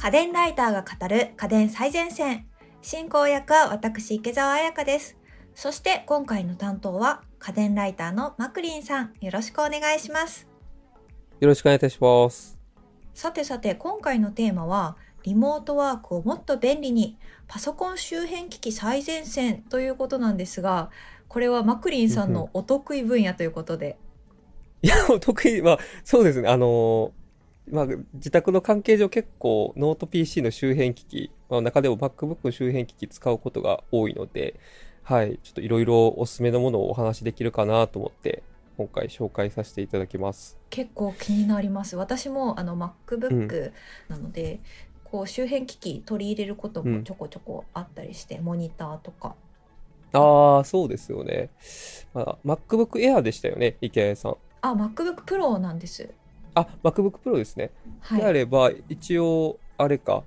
家電ライターが語る家電最前線。進行役は私、池澤彩香です。そして今回の担当は家電ライターのマクリンさん。よろしくお願いします。よろしくお願いいたします。さてさて、今回のテーマは、リモートワークをもっと便利に、パソコン周辺機器最前線ということなんですが、これはマクリンさんのお得意分野ということで。いや、お得意は、そうですね。あのーまあ、自宅の関係上結構ノート PC の周辺機器、まあ、中でも MacBook の周辺機器使うことが多いので、はい、ちょっといろいろおすすめのものをお話しできるかなと思って、今回紹介させていただきます。結構気になります私もあの MacBook なので、こう周辺機器取り入れることもちょこちょこあったりして、モニターとかああ、そうですよね。まあ、MacBook Air でしたよね、池谷さん。あ MacBook Pro なんですあ、MacBook Pro ですね。はいであれば、一応、あれか、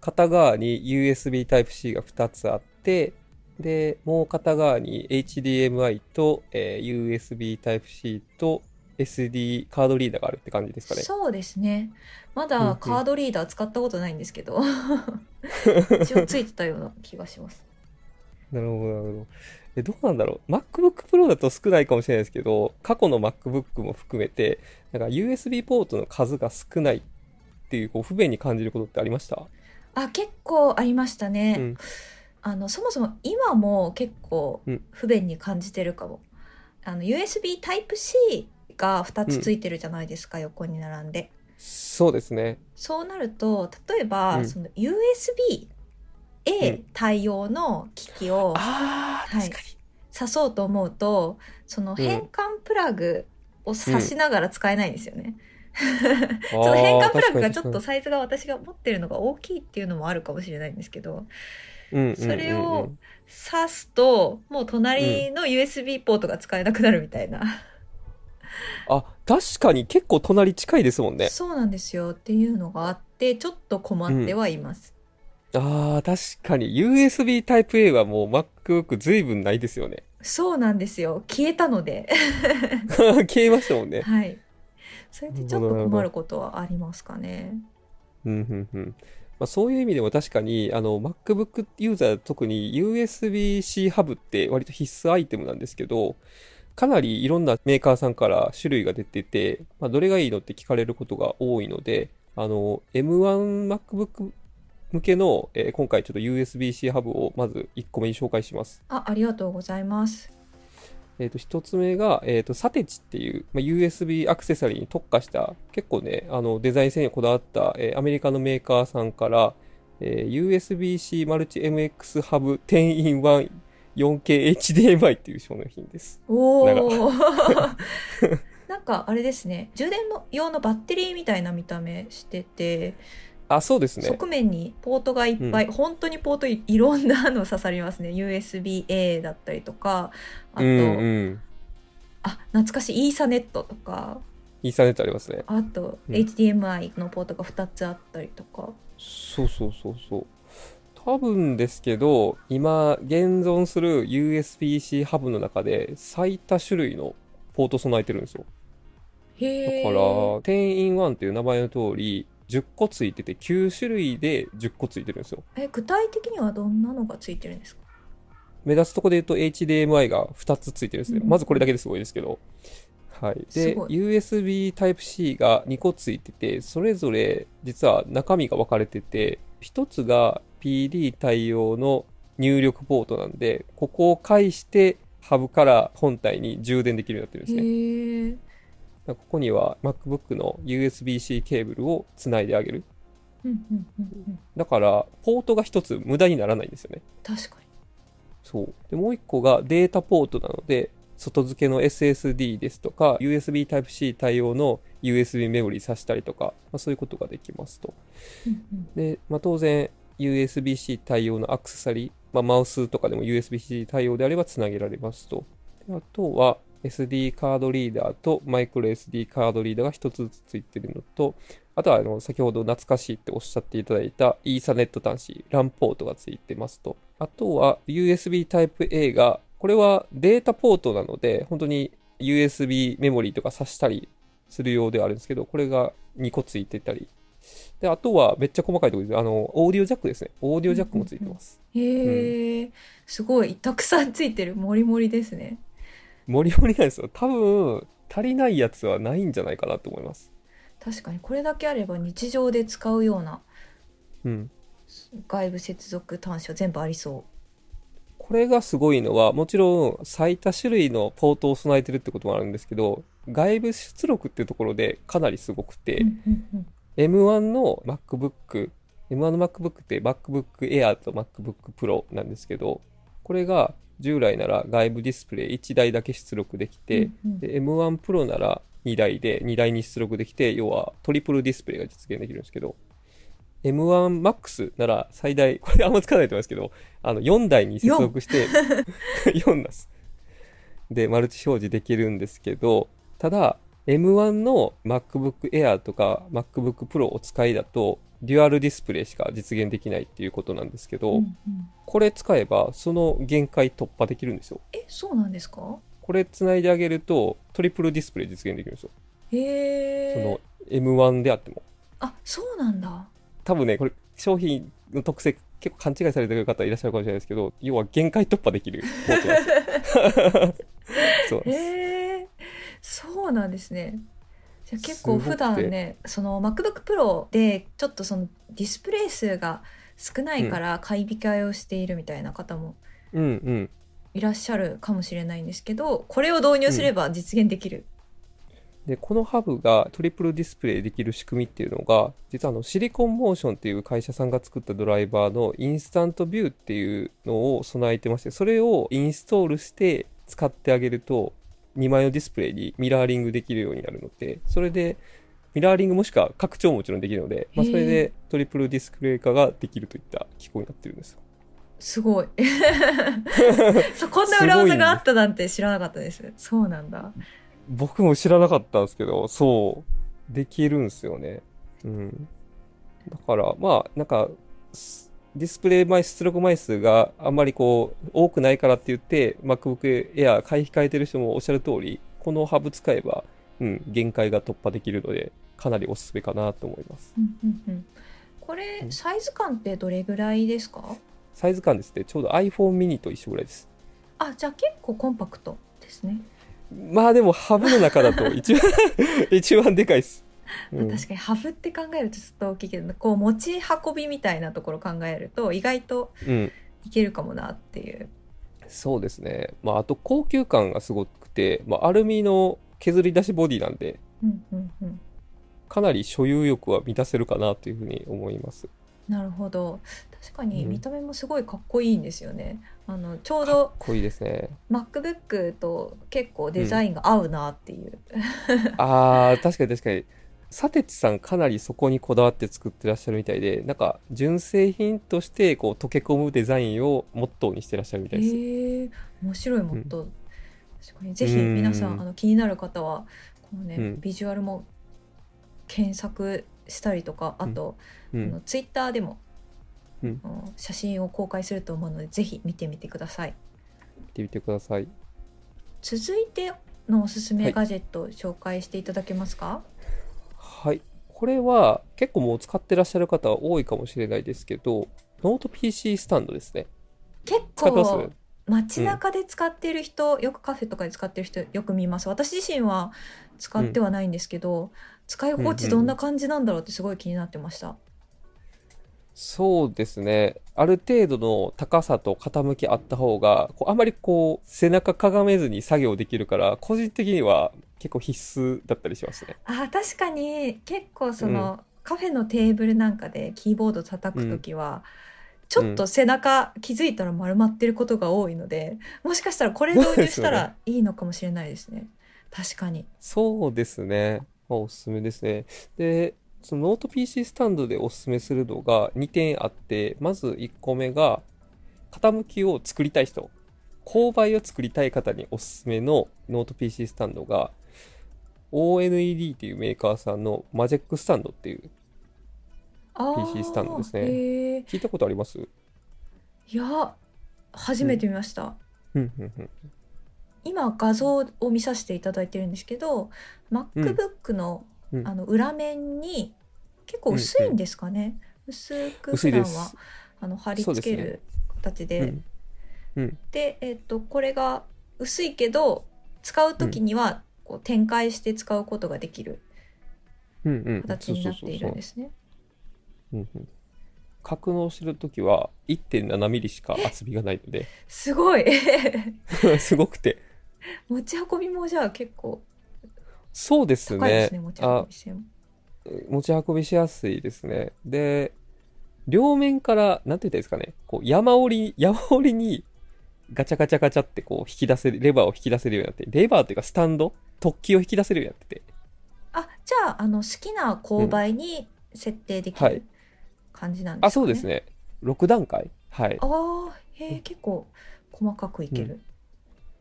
片側に USB Type-C が2つあって、で、もう片側に HDMI と、えー USB Type-C と SD カードリーダーがあるって感じですかね。そうですねまだカードリーダー使ったことないんですけど 一応ついてたような気がしますなるほど、なるほど。え、どうなんだろう？MacBook Pro だと少ないかもしれないですけど、過去の MacBook も含めて、なんか USB ポートの数が少ないっていう、こう、不便に感じることってありました？あ結構ありましたね、うん。あのそもそも今も結構うん。不便に感じてるかも、あの USB Type-C が2つついてるじゃないですか、横に並んで。そうですね。そうなると例えば、うん。その USB-A うん。対応の機器をああ、はい。確かに。挿そうと思うとその変換プラグを挿しながら使えないんですよね、その変換プラグがちょっとサイズが私が持ってるのが大きいっていうのもあるかもしれないんですけどそれを挿すともう隣の USB ポートが使えなくなるみたいな、あ、確かに結構隣近いですもんね。そうなんですよ。っていうのがあってちょっと困ってはいます、ああ、確かに。USB Type-A はもう MacBook 随分ないですよね。そうなんですよ。消えたので。消えましたもんね。はい。それでちょっと困ることはありますかね。うんうんうん。まあ、そういう意味でも確かにあの MacBook ユーザー特に USB-C ハブって割と必須アイテムなんですけどかなりいろんなメーカーさんから種類が出てて、まあ、どれがいいのって聞かれることが多いのであの M1MacBook 向けの、えー今回ちょっと USB-C ハブをまず1個目に紹介します。あありがとうございますえー、と1つ目が、えー、とサテチっていう、まあ、USB アクセサリーに特化した結構ねあのデザイン性にこだわった、えーアメリカのメーカーさんから、えー USB-C マルチ MX ハブ 10in1 4K HDMI っていう商品です。おなんお なんかあれですね充電の用のバッテリーみたいな見た目してて、あ、そうですね。側面にポートがいっぱい、本当にポートいいろんなの刺さりますね USB-A だったりとかあと、うんうん。あ懐かしいイーサネットとかイーサネットありますね。あと、うん HDMI のポートが2つあったりとかそうそうそうそう。多分ですけど、今現存する USB-C ハブの中で最多種類のポート備えてるんですよ。だから、10in1 っていう名前の通り、10個ついてて、9種類で10個ついてるんですよ。え具体的にはどんなのがついてるんですか？目立つところで言うと HDMI が2つついてるんですね。うんまずこれだけですごいですけど。はい。で、USB Type-C が2個ついてて、それぞれ実は中身が分かれてて、1つが PD 対応の入力ポートなんで、ここを介してハブから本体に充電できるようになってるんですね。ここには MacBook の USB-C ケーブルをつないであげる。だから、ポートが一つ無駄にならないんですよね。確かにそう。で、もう一個がデータポートなので、外付けの SSD ですとか、USB Type-C 対応の USB メモリ挿したりとか、まあ、そういうことができますと。うんうんで、まあ、当然、USB-C 対応のアクセサリー、まあ、マウスとかでも USB-C 対応であればつなげられますと。であとは、SD カードリーダーとマイクロ SD カードリーダーが一つずつついてるのと、あとはあの先ほど懐かしいっておっしゃっていただいたイーサネット端子、LAN ポートがついてますと。あとは USB Type-A が、これはデータポートなので、本当に USB メモリーとか挿したりするようではあるんですけど、これが2個ついてたりで、あとはめっちゃ細かいところです。あの、オーディオジャックですね。オーディオジャックもついてます。へえ、すごいたくさんついてるもりもりですねモリモリなんですよ。多分、足りないやつはないんじゃないかなと思います。確かにこれだけあれば日常で使うようなうん。外部接続端子は全部ありそこれがすごいのは、もちろん最多種類のポートを備えてるってこともあるんですけど、外部出力っていうところでかなりすごくて、う、うんうんうん M1 の MacBook、M1 の MacBook って MacBook Air と MacBook Pro なんですけど、これが従来なら外部ディスプレイ1台だけ出力できて、うんうんで M1 Pro なら2台で2台に出力できて、要はトリプルディスプレイが実現できるんですけど、M1 Max なら最大、これあんま使わないと思いますけど、あの4台に接続して、4 なす。で、マルチ表示できるんですけど、ただ、M1 の MacBook Air とか MacBook Pro をお使いだと、デュアルディスプレイしか実現できないっていうことなんですけど、うんうんこれ使えばその限界突破できるんですよ。えそうなんですか？これ繋いであげるとトリプルディスプレイ実現できるんですよ。へえその M1 であっても。あそうなんだ多分ね、これ商品の特性結構勘違いされてる方いらっしゃるかもしれないですけど、要は限界突破できるポートなんです よ。そうなんです。へえそうなんですねじゃあ結構普段ねその MacBook Pro でちょっとそのディスプレイ数が少ないから買い控えをしているみたいな方もうんうん。いらっしゃるかもしれないんですけどこれを導入すれば実現できる、で、このハブがトリプルディスプレイできる仕組みっていうのが、実はあのシリコンモーションっていう会社さんが作ったドライバーのインスタントビューっていうのを備えてまして、それをインストールして使ってあげると、2枚のディスプレイにミラーリングできるようになるので、それでミラーリングもしくは拡張ももちろんできるので、まあ、それでトリプルディスプレイ化ができるといった機構になってるんですよ。すごい そうこんな裏技があったなんて知らなかったですそうなんだ僕も知らなかったんですけど、そう、できるんですよね。うん。だから、まあ、なんか、すディスプレイ枚数、出力枚数があんまりこう、多くないからって言って、MacBook Air 買い控えてる人もおっしゃる通り、このハブ使えば、うん、限界が突破できるので、かなりおすすめかなと思います。うんうんうんこれうんサイズ感ってどれぐらいですか？サイズ感ですね、ちょうど iPhone mini と一緒ぐらいです。あじゃあ結構コンパクトですね、まあでも、ハブの中だと一番、一番でかいです。うん確かにハブって考えるとちょっと大きいけどこう持ち運びみたいなところ考えると意外とうん。いけるかもなっていうそうですね。まあ、あと高級感がすごくて、まあ、アルミの削り出しボディなんで、うんうんうんかなり所有欲は満たせるかなというふうに思います。なるほど確かにうん見た目もすごいかっこいいんですよね、あのちょうかっどこいいですね。MacBook と結構デザインが合うなっていう、ああ、確かに確かに。サテチさんかなりそこにこだわって作ってらっしゃるみたいで、なんか純正品としてこう溶け込むデザインをモットーにしてらっしゃるみたいです。へえ面白いもっと、確かに。ぜひ皆さん、うん。あの気になる方はこのね、うん。ビジュアルも検索したりとかあと、うん。あの。ツイッターでも、うん。写真を公開すると思うのでぜひ見てみてください。見てみてください。続いてのおすすはいめガジェットを紹介していただけますか、はい。これは結構もう使ってらっしゃる方は多いかもしれないですけど、ノート PC スタンドですね。結構街中で使ってる人、よくカフェとかで使ってる人よく見ます私自身は使ってはないんですけど、使い心地どんな感じなんだろうってすごい気になってました、そうですね。ある程度の高さと傾きあった方が、こうあまりこう、背中かがめずに作業できるから、個人的には結構必須だったりしますね。あー確かに結構その、カフェのテーブルなんかでキーボード叩く時は、ちょっと背中気づいたら丸まってることが多いのでもしかしたらこれ導入したらいいのかもしれないですね確かにそうですね。まあ、おすすめですね。で、そのノート PC スタンドでおすすめするのが2点あって、まず1個目が、傾きを作りたい人、勾配を作りたい方におすすめのノート PC スタンドが、ONED っていうメーカーさんの Majextand っていう、PC スタンドですね。聞いたことあります？いや初めて見ました、うんうんうん。今画像を見させていただいてるんですけど MacBook の,、うんあの裏面に結構薄いんですかね、薄く薄いです。普段はあの貼り付ける形で。うんうん。で、えっとこれが薄いけど使う時にはこう展開して使うことができる形になっているんですね。格納してるときは1.7ミリしか厚みがないので。すごい。すごくて。持ち運びもじゃあ結構そうですね。持ち運びしやすいですね。で両面からなんて言ったらいいですかね。こう山折り山折りにガチャガチャガチャってこう引き出せるレバーを引き出せるようになってレバーというかスタンド突起を引き出せるようになってて。あじゃああの好きな勾配に設定できるはい。感じなんですかね？あそうですね。6段階？はい。ああへえ結構細かくいける。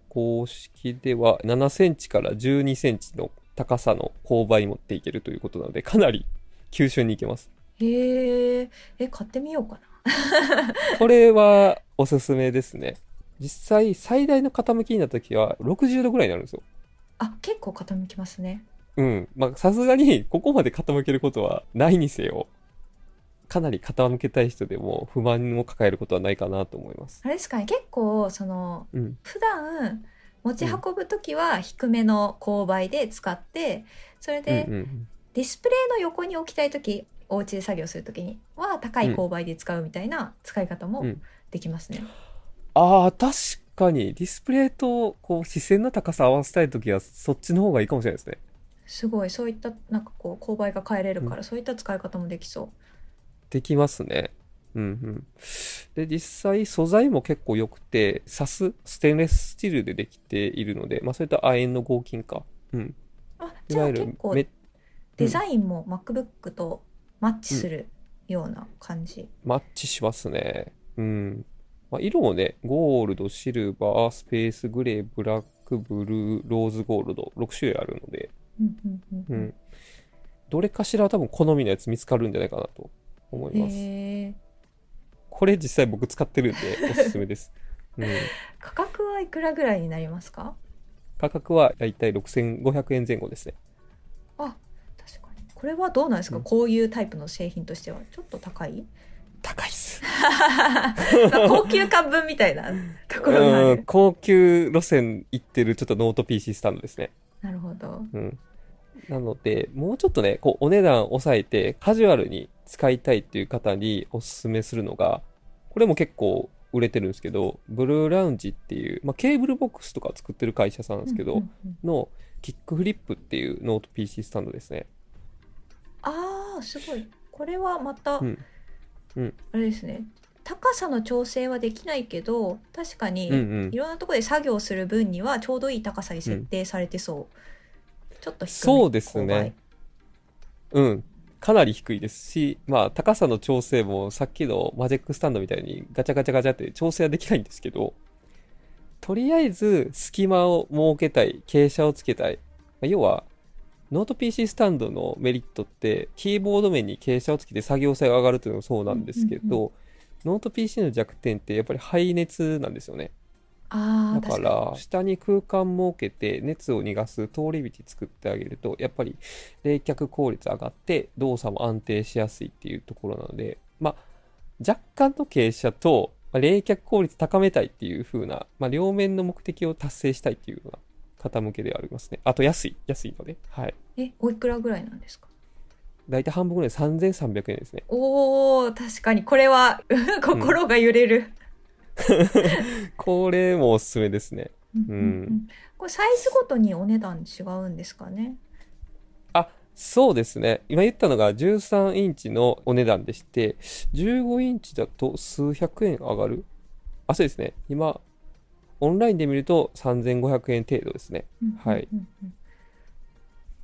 公式では7センチから12センチの高さの勾配に持っていけるということなのでかなり急峻にいけます。へええ買ってみようかな。これはおすすめですね実際最大の傾きになった時は60度ぐらいになるんですよ。あ結構傾きますね。うん。まあさすがにここまで傾けることはないにせよかなり傾けたい人でも不満を抱えることはないかなと思います。あれですかね。結構そのうん。普段持ち運ぶ時は低めの勾配で使ってそれでうんうんディスプレイの横に置きたい時お家で作業する時には高い勾配で使うみたいな使い方もうん。できますね。ああ確かにディスプレイとこう視線の高さ合わせたい時はそっちの方がいいかもしれないですねすごいそういったなんかこう勾配が変えれるから、そういった使い方もできそう。できますね。うんうん。で、実際素材も結構良くて、サス、ステンレススチールでできているので、まあそういった亜鉛の合金か。うん。あいじゃあ結構デザインも MacBook とマッチするような感じ。マッチしますね。うん。まあ、色もね、ゴールド、シルバー、スペースグレー、ブラック、ブルー、ローズゴールド、6種類あるので、うん。どれかしら多分好みのやつ見つかるんじゃないかなと思います。これ実際僕使ってるんで おすすめです。うん。価格はいくらぐらいになりますか？価格はだいたい6500円前後ですね。あ確かにこれはどうなんですか、うんこういうタイプの製品としてはちょっと高い？高いっす。高級感分みたいなところが高級路線行ってるちょっとノート PC スタンドですね。なるほどうん。なので、もうちょっとね、こう、お値段抑えて、カジュアルに使いたいっていう方におすすめするのが、これも結構売れてるんですけど、 Bluelounge っていう、まあ、ケーブルボックスとか作ってる会社さんなんですけど、うんうんうんの、キックフリップっていうノート PC スタンドですね。あーすごいこれはまた、うんうん。あれですね。高さの調整はできないけど確かに、うんうん。いろんなところで作業する分にはちょうどいい高さに設定されてそう、ちょっと低めそうですね。うん。かなり低いですし、まあ、高さの調整もさっきのマジックスタンドみたいにガチャガチャガチャって調整はできないんですけど、とりあえず隙間を設けたい、傾斜をつけたい。まあ要は、ノート PC スタンドのメリットって、キーボード面に傾斜をつけて作業性が上がるというのもそうなんですけど、うんうんノート PC の弱点ってやっぱり排熱なんですよね。だから、下に空間設けて熱を逃がす通り道作ってあげると、やっぱり冷却効率上がって動作も安定しやすいっていうところなので、まあ、若干の傾斜と、まあ冷却効率高めたいっていう風な、まあ、両面の目的を達成したいっていうような方向けではありますね。あと安い、安いので、はい。えおいくらぐらいなんですか？だいたい半分ぐらい3300円ですね。おー確かにこれは 心が揺れる、これもおすすめですね。うんこれサイズごとにお値段違うんですかね？あ、そうですね。今言ったのが13インチのお値段でして、15インチだと数百円上がるあ、そうですね。今、オンラインで見ると3500円程度ですね。はいうんうんうん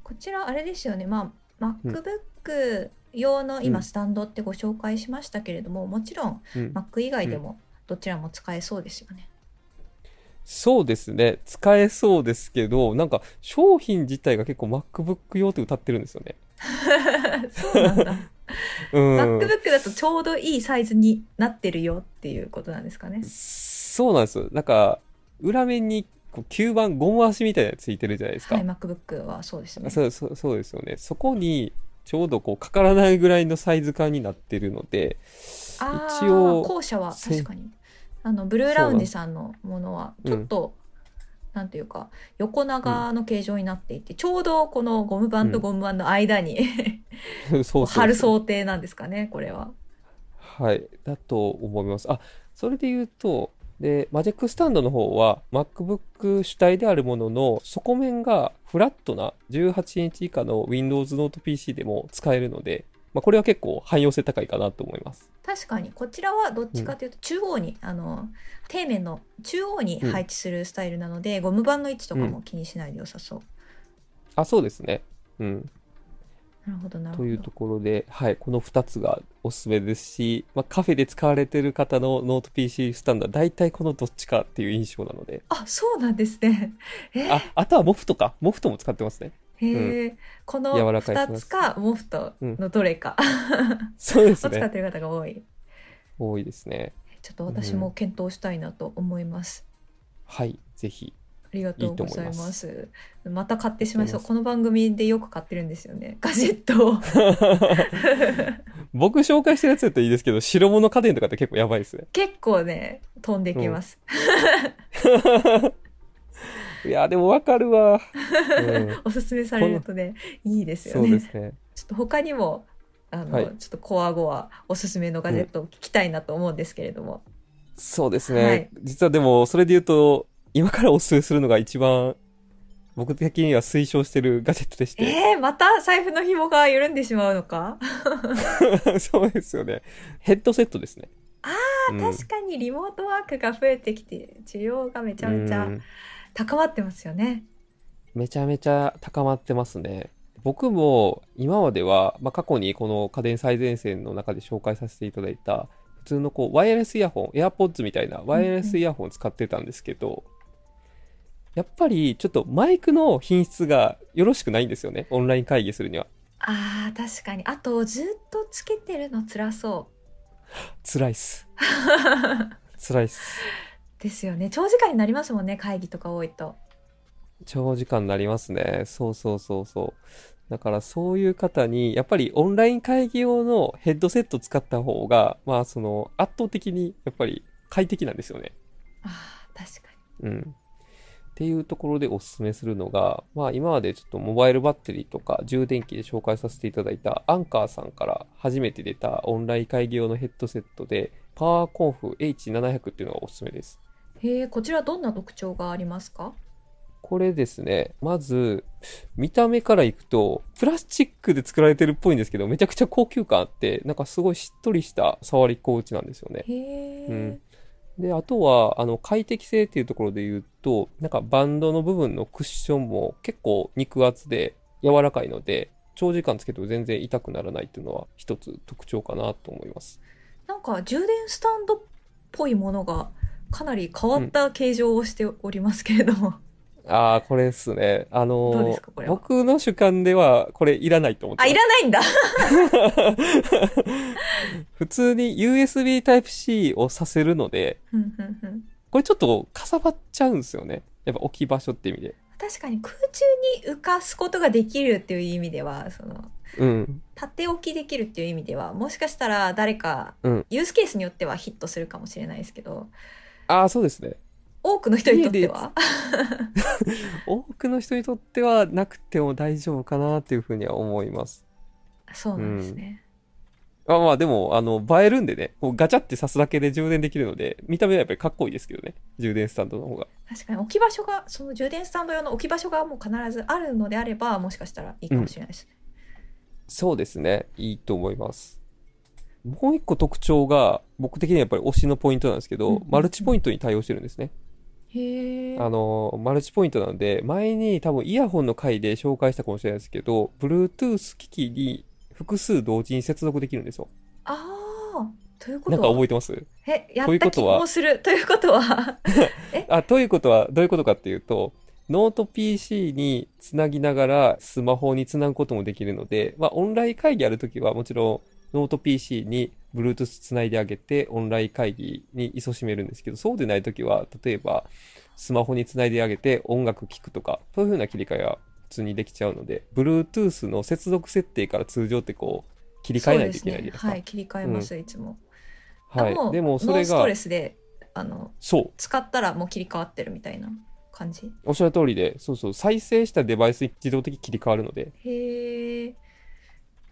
こちらあれですよねまあ MacBook 用のうん今スタンドってご紹介しましたけれども、もちろんうん。Mac 以外でもどちらも使えそうですよね、そうですね。使えそうですけど、なんか商品自体が結構 MacBook 用って歌ってるんですよね。そうなんだ、うん。MacBook だとちょうどいいサイズになってるよっていうことなんですかねそうなんですよ。なんか、裏面にこう吸盤、ゴム足みたいなのついてるじゃないですか。はい MacBook はそうですねそうそうそうですよね。そこにちょうどこうかからないぐらいのサイズ感になってるので、あ一応あ後者は確かにあのブルーラウンジさんのものはちょっと、なんていうか横長の形状になっていて、ちょうどこのゴムバンとゴムバンの間に、貼る想定なんですかねこれは。はい、だと思います。あ、それで言うと、で、マジックスタンドの方は MacBook 主体であるものの底面がフラットな18インチ以下の Windows Note PC でも使えるので、まあ、これは結構汎用性高いかなと思います。確かにこちらはどっちかというと中央に、あの底面の中央に配置するスタイルなので、ゴム板の位置とかも気にしないで良さそう。あ、そうですね。うん。なるほどなるほど。というところで、はい、この2つがおすすめですし、まあ、カフェで使われてる方のノート PC スタンドは大体このどっちかっていう印象なので、あそうなんですね。えあ、あとは MOFTか。 MOFTも使ってますね。へえ、この柔らかい2つか MOFTのどれか、そうですを使っね。てる方が多い。多いですね。ちょっと私も検討したいなと思います。はい、ぜひ。ありがとうございま。ますまた買ってしまいそう。この番組でよく買ってるんですよね。ガジェットを。僕紹介してるやつだといいですけど、白物家電とかって結構やばいですね。結構ね、飛んできます。いや、でもわかるわ。うん、おすすめされるとね、いいですよそうね。ですね。ちょっと他にも、あの、はいちょっとコア後はおすすめのガジェットを聞きたいなと思うんですけれども。そうですね。はい実はでも、それで言うと、今からおすすめするのが一番、僕的には推奨してるガジェットでして。えー、また財布の紐が緩んでしまうのか？そうですよね。ヘッドセットですね。ああ確かにリモートワークが増えてきて、治療がめちゃめちゃ高まってますよね。めちゃめちゃ高まってますね。僕も今までは、まあ、過去にこの家電最前線の中で紹介させていただいた普通のこうワイヤレスイヤホン、AirPods みたいなワイヤレスイヤホンを使ってたんですけど、やっぱりちょっとマイクの品質がよろしくないんですよね。オンライン会議するには。あー確かに。あと、ずっとつけてるの辛そ辛いっす。う。辛いっす。ですよね。長時間になりますもんね、会議とか多いと。長時間になりますね。そうそうそうそう。だからそういう方に、やっぱりオンライン会議用のヘッドセット使った方が、まあその圧倒的にやっぱり快適なんですよね。あー確かに。うん。っていうところでおすすめするのが、まあ今までちょっとモバイルバッテリーとか充電器で紹介させていただいたアンカーさんから初めて出たオンライン会議用のヘッドセットで、パワーコンフ H700 っていうのがおすすめです。へえ、こちらどんな特徴がありますか？これですね、まず、見た目からいくと、プラスチックで作られてるっぽいんですけど、めちゃくちゃ高級感あって、なんかすごいしっとりした触り心地なんですよね。うんで、あとは、あの、快適性っていうところで言うと、なんかバンドの部分のクッションも結構肉厚で柔らかいので、長時間つけても全然痛くならないっていうのは一つ特徴かなと思います。なんか充電スタンドっぽいものがかなり変わった形状をしておりますけれども。ああ、これですね。あのーどうですかこれは？僕の主観ではこれいらないと思ってあ、いらないんだ。普通に USB Type-C をさせるので、ふんふんふんこれちょっとかさばっちゃうんですよね。やっぱ置き場所って意味で。確かに空中に浮かすことができるっていう意味では、その、うん。縦置きできるっていう意味では、もしかしたら誰か、うんユースケースによってはヒットするかもしれないですけど、ああ、そうですね。多くの人にとっては、多くの人にとってはなくても大丈夫かなっていうふうには思います。そうなんですね。あまあでも、あの、映えるんでね、こうガチャって挿すだけで充電できるので、見た目はやっぱりかっこいいですけどね。充電スタンドの方が。確かに置き場所が、その充電スタンド用の置き場所がもう必ずあるのであれば、もしかしたらいいかもしれないですね。そうですね。いいと思います。もう一個特徴が、僕的にはやっぱり推しのポイントなんですけど、うんうんうんマルチポイントに対応してるんですね。へえ。あの、マルチポイントなので、前に多分イヤホンの回で紹介したかもしれないですけど、Bluetooth 機器に複数同時に接続できるんですよ。ああ、というこなんか覚えてます？え、やというった気ことはもする。ということは、あ、ということは、どういうことかっていうと、ノート PC につなぎながらスマホにつなぐこともできるので、まあ、オンライン会議やるときはもちろんノート PC に Bluetooth つないであげてオンライン会議に勤しめるんですけど、そうでないときは、例えばスマホにつないであげて音楽聴くとか、そういう風な切り替えは普通にできちゃうので Bluetooth の接続設定から通常ってこう切り替えないといけないじゃないですか。はい切り替えます、いつも。はい、でもそれノンストがレスであのそう使ったらもう切り替わってるみたいな感じ？おっしゃる通りでそうそう再生したデバイスに自動的に切り替わるのでへえ。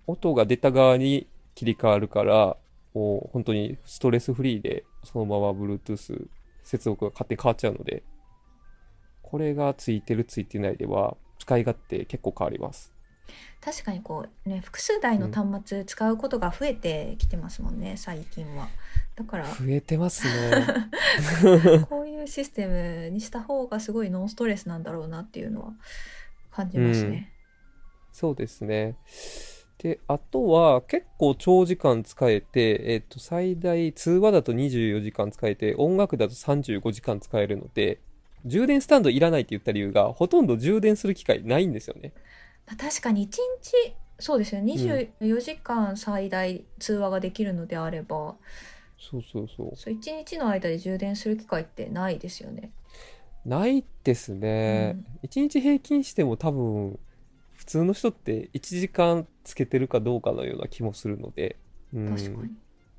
音が出た側に切り替わるからもう本当にストレスフリーでそのまま Bluetooth 接続が勝手に変わっちゃうのでこれがついてるついてないでは使い勝手結構変わります。確かにこうね複数台の端末使うことが増えてきてますもんね、最近は。だから増えてますね。こういうシステムにした方がすごいノンストレスなんだろうなっていうのは感じますね。そうですね。で、あとは結構長時間使えて、えっと、最大通話だと24時間使えて、音楽だと35時間使えるので、充電スタンドいらないって言った理由が、ほとんど充電する機会ないんですよね。まあ確かに1日そうですよね24時間最大通話ができるのであれば、そうそうそう。そう1日の間で充電する機会ってないですよね。ないですね。1日平均しても多分、普通の人って1時間つけてるかどうかのような気もするので、うん。確かに。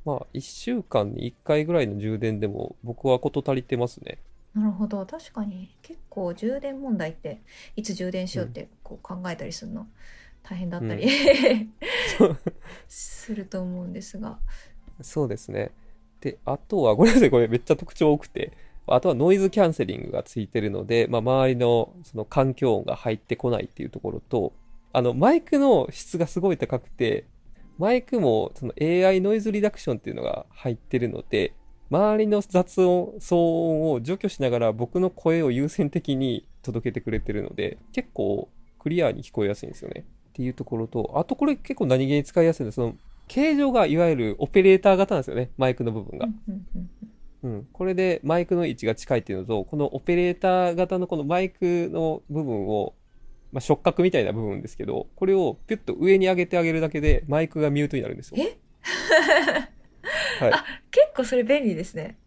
まあ、1週間に1回ぐらいの充電でも僕は事足りてますね。なるほど。確かに結構充電問題っていつ充電しようってこう考えたりするの大変だったり、そう。すると思うんですが。そうですね。で、あとは、ごめんなさい、これめっちゃ特徴多くて、あとはノイズキャンセリングがついてるので、まあ、周りのその環境音が入ってこないっていうところと、あの、マイクの質がすごい高くて、マイクもその AI ノイズリダクションっていうのが入ってるので、周りの雑音、騒音を除去しながら僕の声を優先的に届けてくれてるので、結構クリアに聞こえやすいんですよね。っていうところと、あとこれ結構何気に使いやすいのは、その、形状がいわゆるオペレーター型なんですよね、マイクの部分が。うん。これでマイクの位置が近いっていうのと、このオペレーター型のこのマイクの部分を、まあ、触覚みたいな部分ですけど、これをピュッと上に上げてあげるだけで、マイクがミュートになるんですよ。え？はい。結構それ便利ですね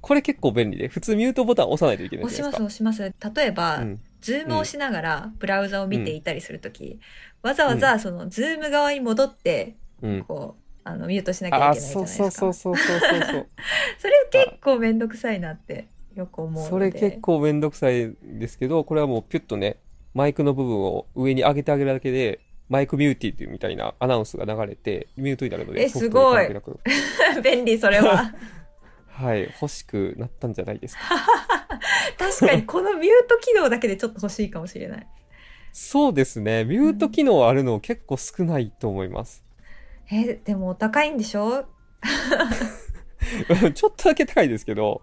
これ結構便利で、普通ミュートボタン押さないといけない押しじゃないですか。ます押します例えば、うん。ズームをしながらブラウザを見ていたりするとき、わざわざそのズーム側に戻ってうん。こうあのミュートしなきゃあ、いけないじゃないそうですかそうそうそうそうそう。それ結構めんどくさいなってよく思うのでそれ結構めんどくさいですけど、これはもうピュッとね、マイクの部分を上に上げてあげるだけで、マイクミューティーっていうみたいなアナウンスが流れて、ミュートになるので、えソフトに関係なく 便利それは はい、欲しくなったんじゃないですか。確かにこのミュート機能だけでちょっと欲しいかもしれないそうですね。ミュート機能あるの結構少ないと思います。えでもお高いんでしょ？ちょっとだけ高いですけど、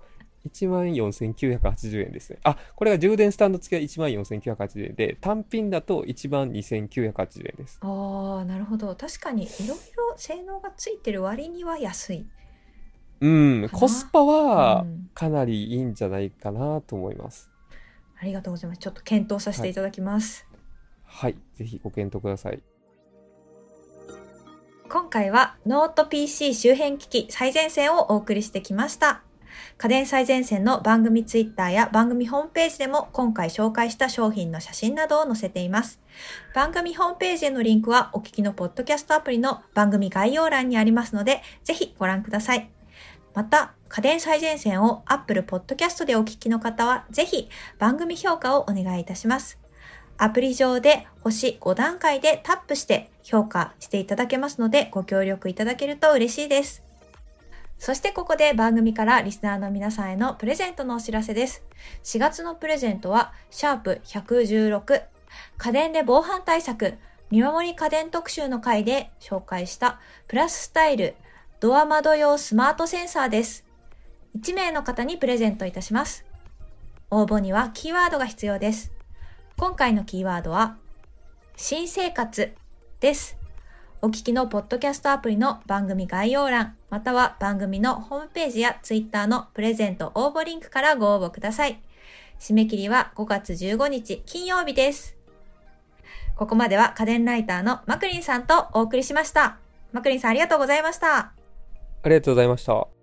14,980円ですね。あ、これが充電スタンド付きは14,980円で、単品だと12,980円です。ああなるほど確かにいろいろ性能がついてる割には安いうん、コスパはうんかなりいいんじゃないかなと思います。ありがとうございますちょっと検討させていただきます、はい、ぜひご検討ください。今回はノート PC 周辺機器最前線をお送りしてきました。家電最前線の番組ツイッターや番組ホームページでも今回紹介した商品の写真などを載せています。番組ホームページへのリンクはお聞きのポッドキャストアプリの番組概要欄にありますので、ぜひご覧ください。また、家電最前線を Apple Podcast でお聞きの方は、ぜひ番組評価をお願いいたします。アプリ上で星5段階でタップして評価していただけますのでご協力いただけると嬉しいです。そしてここで番組からリスナーの皆さんへのプレゼントのお知らせです。4月のプレゼントは、シャープ116家電で防犯対策見守り家電特集の回で紹介したプラススタイルドア窓用スマートセンサーです。1名の方にプレゼントいたします。応募にはキーワードが必要です。今回のキーワードは、新生活です。お聞きのポッドキャストアプリの番組概要欄、または番組のホームページやツイッターのプレゼント応募リンクからご応募ください。締め切りは5月15日金曜日です。ここまでは家電ライターのマクリンさんとお送りしました。マクリンさんありがとうございました。ありがとうございました。